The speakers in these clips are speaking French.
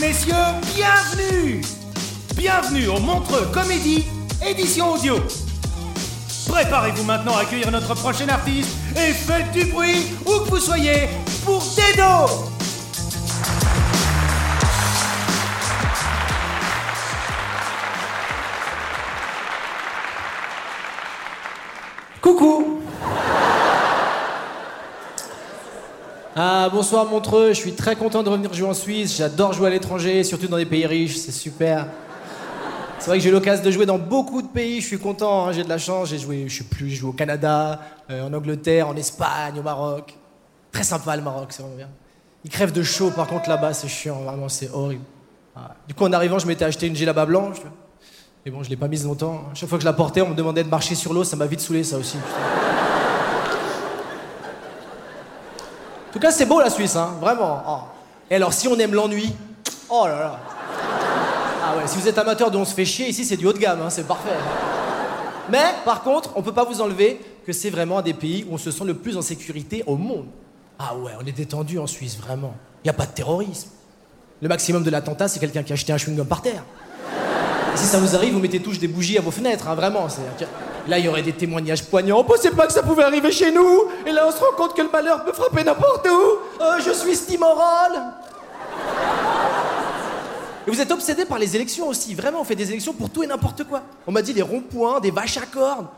Messieurs, bienvenue Bienvenue au Montreux Comédie, édition audio. Préparez-vous maintenant à accueillir notre prochain artiste et faites du bruit où que vous soyez pour Dedo Ah, bonsoir Montreux, je suis très content de revenir jouer en Suisse, j'adore jouer à l'étranger, surtout dans des pays riches, c'est super. C'est vrai que j'ai eu l'occasion de jouer dans beaucoup de pays, je suis content, hein, j'ai de la chance, j'ai joué, je sais plus, j'ai joué au Canada, euh, en Angleterre, en Espagne, au Maroc. Très sympa le Maroc, c'est vraiment bien. Ils crèvent de chaud par contre là-bas, c'est chiant, vraiment, c'est horrible. Ah. Du coup, en arrivant, je m'étais acheté une djellaba blanche, mais bon, je l'ai pas mise longtemps. Chaque fois que je la portais, on me demandait de marcher sur l'eau, ça m'a vite saoulé ça aussi. En tout cas, c'est beau la Suisse, hein, vraiment. Oh. Et alors, si on aime l'ennui, oh là là. Ah ouais, si vous êtes amateur de on se fait chier, ici c'est du haut de gamme, hein, c'est parfait. Mais par contre, on peut pas vous enlever que c'est vraiment un des pays où on se sent le plus en sécurité au monde. Ah ouais, on est détendu en Suisse, vraiment. Il n'y a pas de terrorisme. Le maximum de l'attentat, c'est quelqu'un qui a acheté un chewing-gum par terre. Et si ça vous arrive, vous mettez tous des bougies à vos fenêtres, hein, vraiment. c'est- Là, il y aurait des témoignages poignants. On pensait pas que ça pouvait arriver chez nous. Et là, on se rend compte que le malheur peut frapper n'importe où. Euh, je suis Stimorol. Et vous êtes obsédé par les élections aussi. Vraiment, on fait des élections pour tout et n'importe quoi. On m'a dit des ronds-points, des vaches à cornes.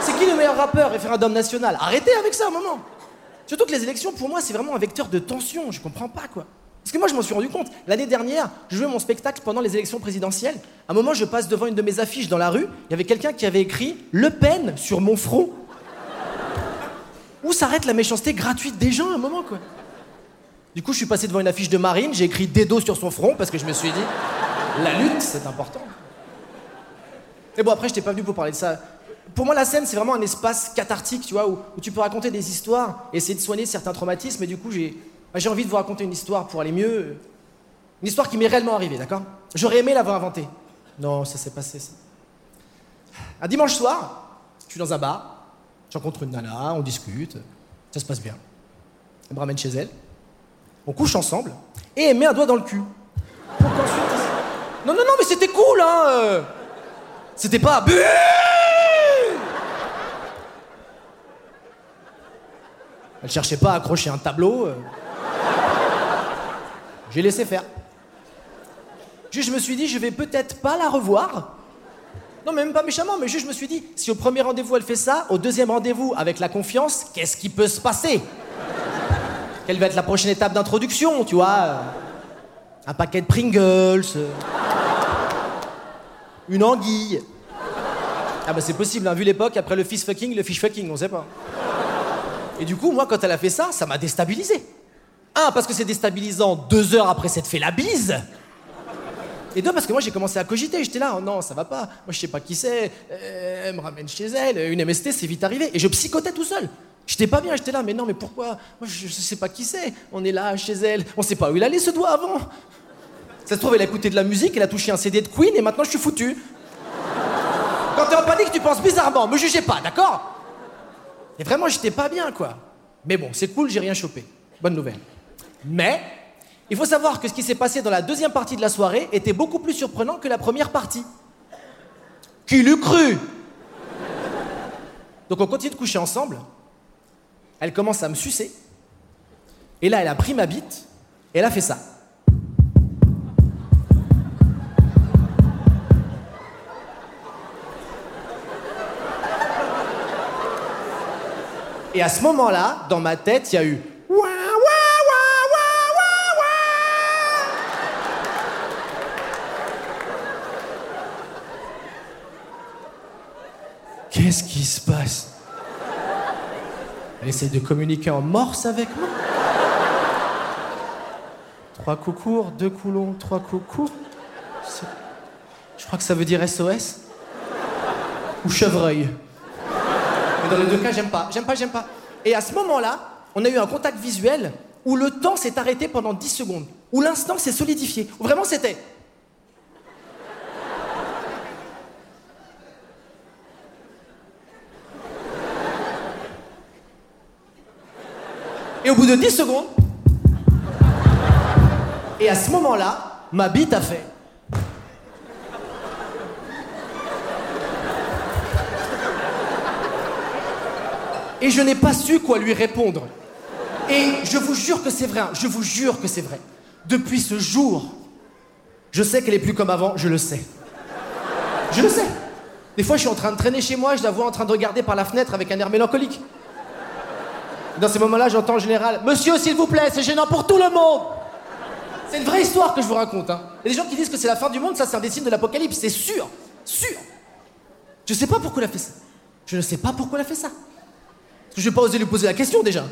C'est qui le meilleur rappeur référendum national? Arrêtez avec ça un moment. Surtout que les élections, pour moi, c'est vraiment un vecteur de tension. Je comprends pas, quoi. Parce que moi, je m'en suis rendu compte. L'année dernière, je jouais mon spectacle pendant les élections présidentielles. À un moment, je passe devant une de mes affiches dans la rue. Il y avait quelqu'un qui avait écrit Le Pen sur mon front. Où s'arrête la méchanceté gratuite des gens à un moment, quoi? Du coup, je suis passé devant une affiche de Marine. J'ai écrit Dedo sur son front parce que je me suis dit La lutte, c'est important. Et bon, après, je t'ai pas venu pour parler de ça. Pour moi, la scène, c'est vraiment un espace cathartique, tu vois, où, tu peux raconter des histoires essayer de soigner certains traumatismes. Et du coup, j'ai j'ai envie de vous raconter une histoire pour aller mieux. Une histoire qui m'est réellement arrivée, d'accord? J'aurais aimé l'avoir inventée. Non, ça s'est passé, ça. Un dimanche soir, je suis dans un bar, je rencontre une nana, on discute, ça se passe bien. Elle me ramène chez elle, on couche ensemble, et elle met un doigt dans le cul. Pour qu'ensuite... Non, non, non, mais c'était cool, hein euh. C'était pas... Elle cherchait pas à accrocher un tableau. euh. J'ai laissé faire. Juste, je me suis dit, je vais peut-être pas la revoir. Non, même pas méchamment, mais juste, je me suis dit, si au premier rendez-vous elle fait ça, au deuxième rendez-vous, avec la confiance, qu'est-ce qui peut se passer? Quelle va être la prochaine étape d'introduction, tu vois? Un paquet de Pringles. Une anguille. Ah bah c'est possible, hein, vu l'époque, après le fish fucking, le fish fucking, on sait pas. Et du coup, moi, quand elle a fait ça, ça m'a déstabilisé. Un, parce que c'est déstabilisant deux heures après s'être fait la bise. Et deux, parce que moi, j'ai commencé à cogiter. J'étais là, oh non, ça va pas. Moi, je sais pas qui c'est. Euh, elle me ramène chez elle. Une MST, c'est vite arrivé. Et je psychotais tout seul. J'étais pas bien, j'étais là, mais non, mais pourquoi? Moi, je, je sais pas qui c'est. On est là, chez elle. On sait pas où il allait ce doigt avant. Ça se trouve, elle a écouté de la musique, elle a touché un CD de Queen, et maintenant, je suis foutu. Quand t'es en panique, tu penses bizarrement. Me jugez pas, d'accord? Et vraiment, j'étais pas bien, quoi. Mais bon, c'est cool, j'ai rien chopé. Bonne nouvelle. Mais, il faut savoir que ce qui s'est passé dans la deuxième partie de la soirée était beaucoup plus surprenant que la première partie. Qui l'eût cru? Donc on continue de coucher ensemble. Elle commence à me sucer. Et là, elle a pris ma bite et elle a fait ça. Et à ce moment-là, dans ma tête, il y a eu Ouah, ouah, ouah, ouah, ouah, ouah. Qu'est-ce qui se passe? Elle essaie de communiquer en morse avec moi Trois coups courts, deux coups longs, trois coups courts. Je crois que ça veut dire SOS ou chevreuil. Mais dans les deux cas, j'aime pas, j'aime pas, j'aime pas. Et à ce moment-là, on a eu un contact visuel où le temps s'est arrêté pendant 10 secondes, où l'instant s'est solidifié, où vraiment c'était. Et au bout de 10 secondes, et à ce moment-là, ma bite a fait. Et je n'ai pas su quoi lui répondre. Et je vous jure que c'est vrai, hein, je vous jure que c'est vrai. Depuis ce jour, je sais qu'elle est plus comme avant, je le sais. Je le sais. Des fois, je suis en train de traîner chez moi, je la vois en train de regarder par la fenêtre avec un air mélancolique. Dans ces moments-là, j'entends en général Monsieur, s'il vous plaît, c'est gênant pour tout le monde C'est une vraie histoire que je vous raconte. Hein. Il y a des gens qui disent que c'est la fin du monde, ça, c'est un des signes de l'apocalypse, c'est sûr, sûr. Je sais pas pourquoi elle a fait ça. Je ne sais pas pourquoi elle a fait ça. Parce que je vais pas osé lui poser la question déjà.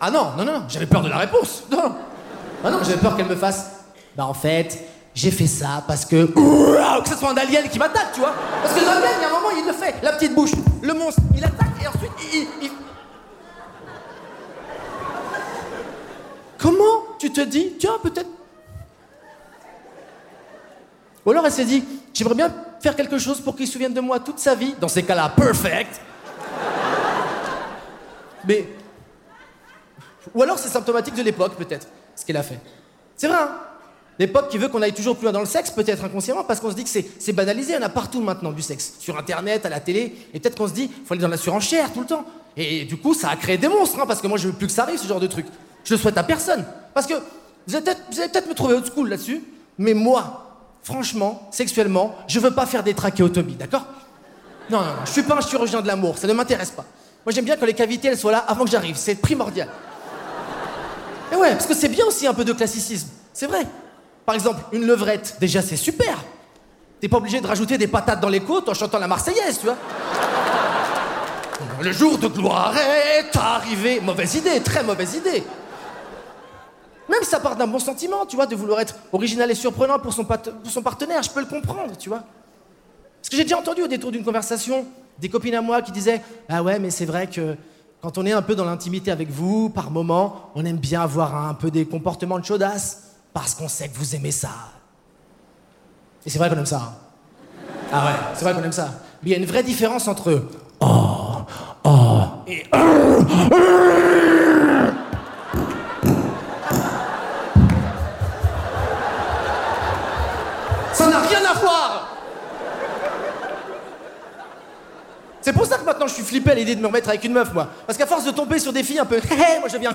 Ah non, non, non, j'avais peur de la réponse. Non. Ah non, j'avais peur qu'elle me fasse. Bah en fait, j'ai fait ça parce que. Que ce soit un alien qui m'attaque, tu vois. Parce que l'alien, il y a un moment, il le fait. La petite bouche, le monstre, il attaque et ensuite il. il- il- Comment tu te dis, tiens, peut-être. Ou alors elle s'est dit, j'aimerais bien faire quelque chose pour qu'il se souvienne de moi toute sa vie. Dans ces cas-là, perfect. Mais. Ou alors c'est symptomatique de l'époque, peut-être, ce qu'elle a fait. C'est vrai, hein L'époque qui veut qu'on aille toujours plus loin dans le sexe, peut-être inconsciemment, parce qu'on se dit que c'est, banalisé, en a partout maintenant du sexe. Sur internet, à la télé, et peut-être qu'on se dit, faut aller dans la surenchère tout le temps. Et du coup, ça a créé des monstres, hein, parce que moi je veux plus que ça arrive, ce genre de truc. Je le souhaite à personne. Parce que vous allez peut-être, me trouver old school là-dessus, mais moi, franchement, sexuellement, je veux pas faire des trachéotomies, d'accord? Non, non, non, je suis pas un chirurgien de l'amour, ça ne m'intéresse pas. Moi j'aime bien que les cavités elles soient là avant que j'arrive, c'est primordial. Et ouais, parce que c'est bien aussi un peu de classicisme, c'est vrai. Par exemple, une levrette, déjà c'est super. T'es pas obligé de rajouter des patates dans les côtes en chantant la Marseillaise, tu vois. Le jour de gloire est arrivé. Mauvaise idée, très mauvaise idée. Même si ça part d'un bon sentiment, tu vois, de vouloir être original et surprenant pour son, partenaire, je peux le comprendre, tu vois. Parce que j'ai déjà entendu au détour d'une conversation des copines à moi qui disaient Ah ouais, mais c'est vrai que quand on est un peu dans l'intimité avec vous, par moment, on aime bien avoir un peu des comportements de chaudasse parce qu'on sait que vous aimez ça. Et c'est vrai qu'on aime ça. hein. Ah ouais, c'est vrai qu'on aime ça. Mais il y a une vraie différence entre Oh, oh et flippé à l'idée de me remettre avec une meuf, moi. Parce qu'à force de tomber sur des filles un peu moi je viens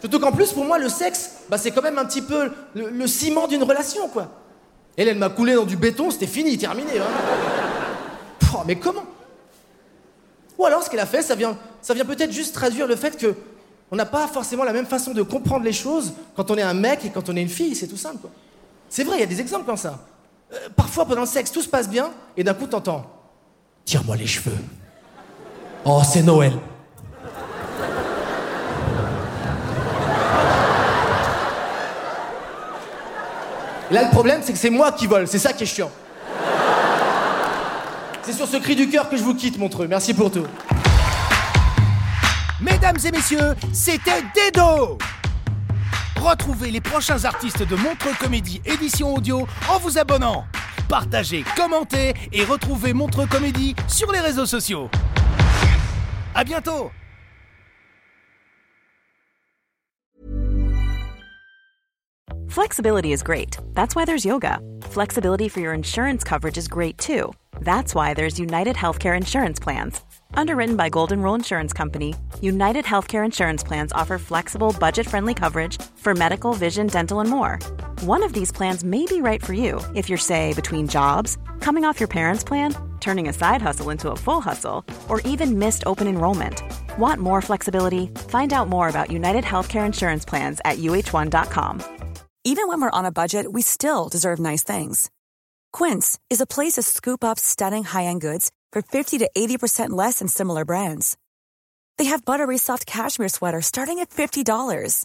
Surtout qu'en plus, pour moi, le sexe, bah, c'est quand même un petit peu le, ciment d'une relation, quoi. Elle, elle m'a coulé dans du béton, c'était fini, terminé. Hein. Mais comment? Ou alors, ce qu'elle a fait, ça vient, ça vient peut-être juste traduire le fait que on n'a pas forcément la même façon de comprendre les choses quand on est un mec et quand on est une fille, c'est tout simple, quoi. C'est vrai, il y a des exemples comme ça. Euh, parfois, pendant le sexe, tout se passe bien, et d'un coup, t'entends Tire-moi les cheveux. Oh, c'est Noël. Là, le problème, c'est que c'est moi qui vole, c'est ça qui est chiant. C'est sur ce cri du cœur que je vous quitte, Montreux. Merci pour tout. Mesdames et messieurs, c'était Dedo Retrouvez les prochains artistes de Montreux Comédie édition audio en vous abonnant. Partagez, commentez et retrouvez Montreux Comédie sur les réseaux sociaux. À bientôt Flexibility is great. That's why there's yoga. Flexibility for your insurance coverage is great too. That's why there's United Healthcare Insurance Plans. Underwritten by Golden Rule Insurance Company, United Healthcare Insurance Plans offer flexible, budget friendly coverage for medical, vision, dental, and more. One of these plans may be right for you if you're, say, between jobs, coming off your parents' plan, turning a side hustle into a full hustle, or even missed open enrollment. Want more flexibility? Find out more about United Healthcare Insurance Plans at uh1.com. Even when we're on a budget, we still deserve nice things. Quince is a place to scoop up stunning high end goods for 50 to 80% less than similar brands. They have buttery soft cashmere sweaters starting at $50,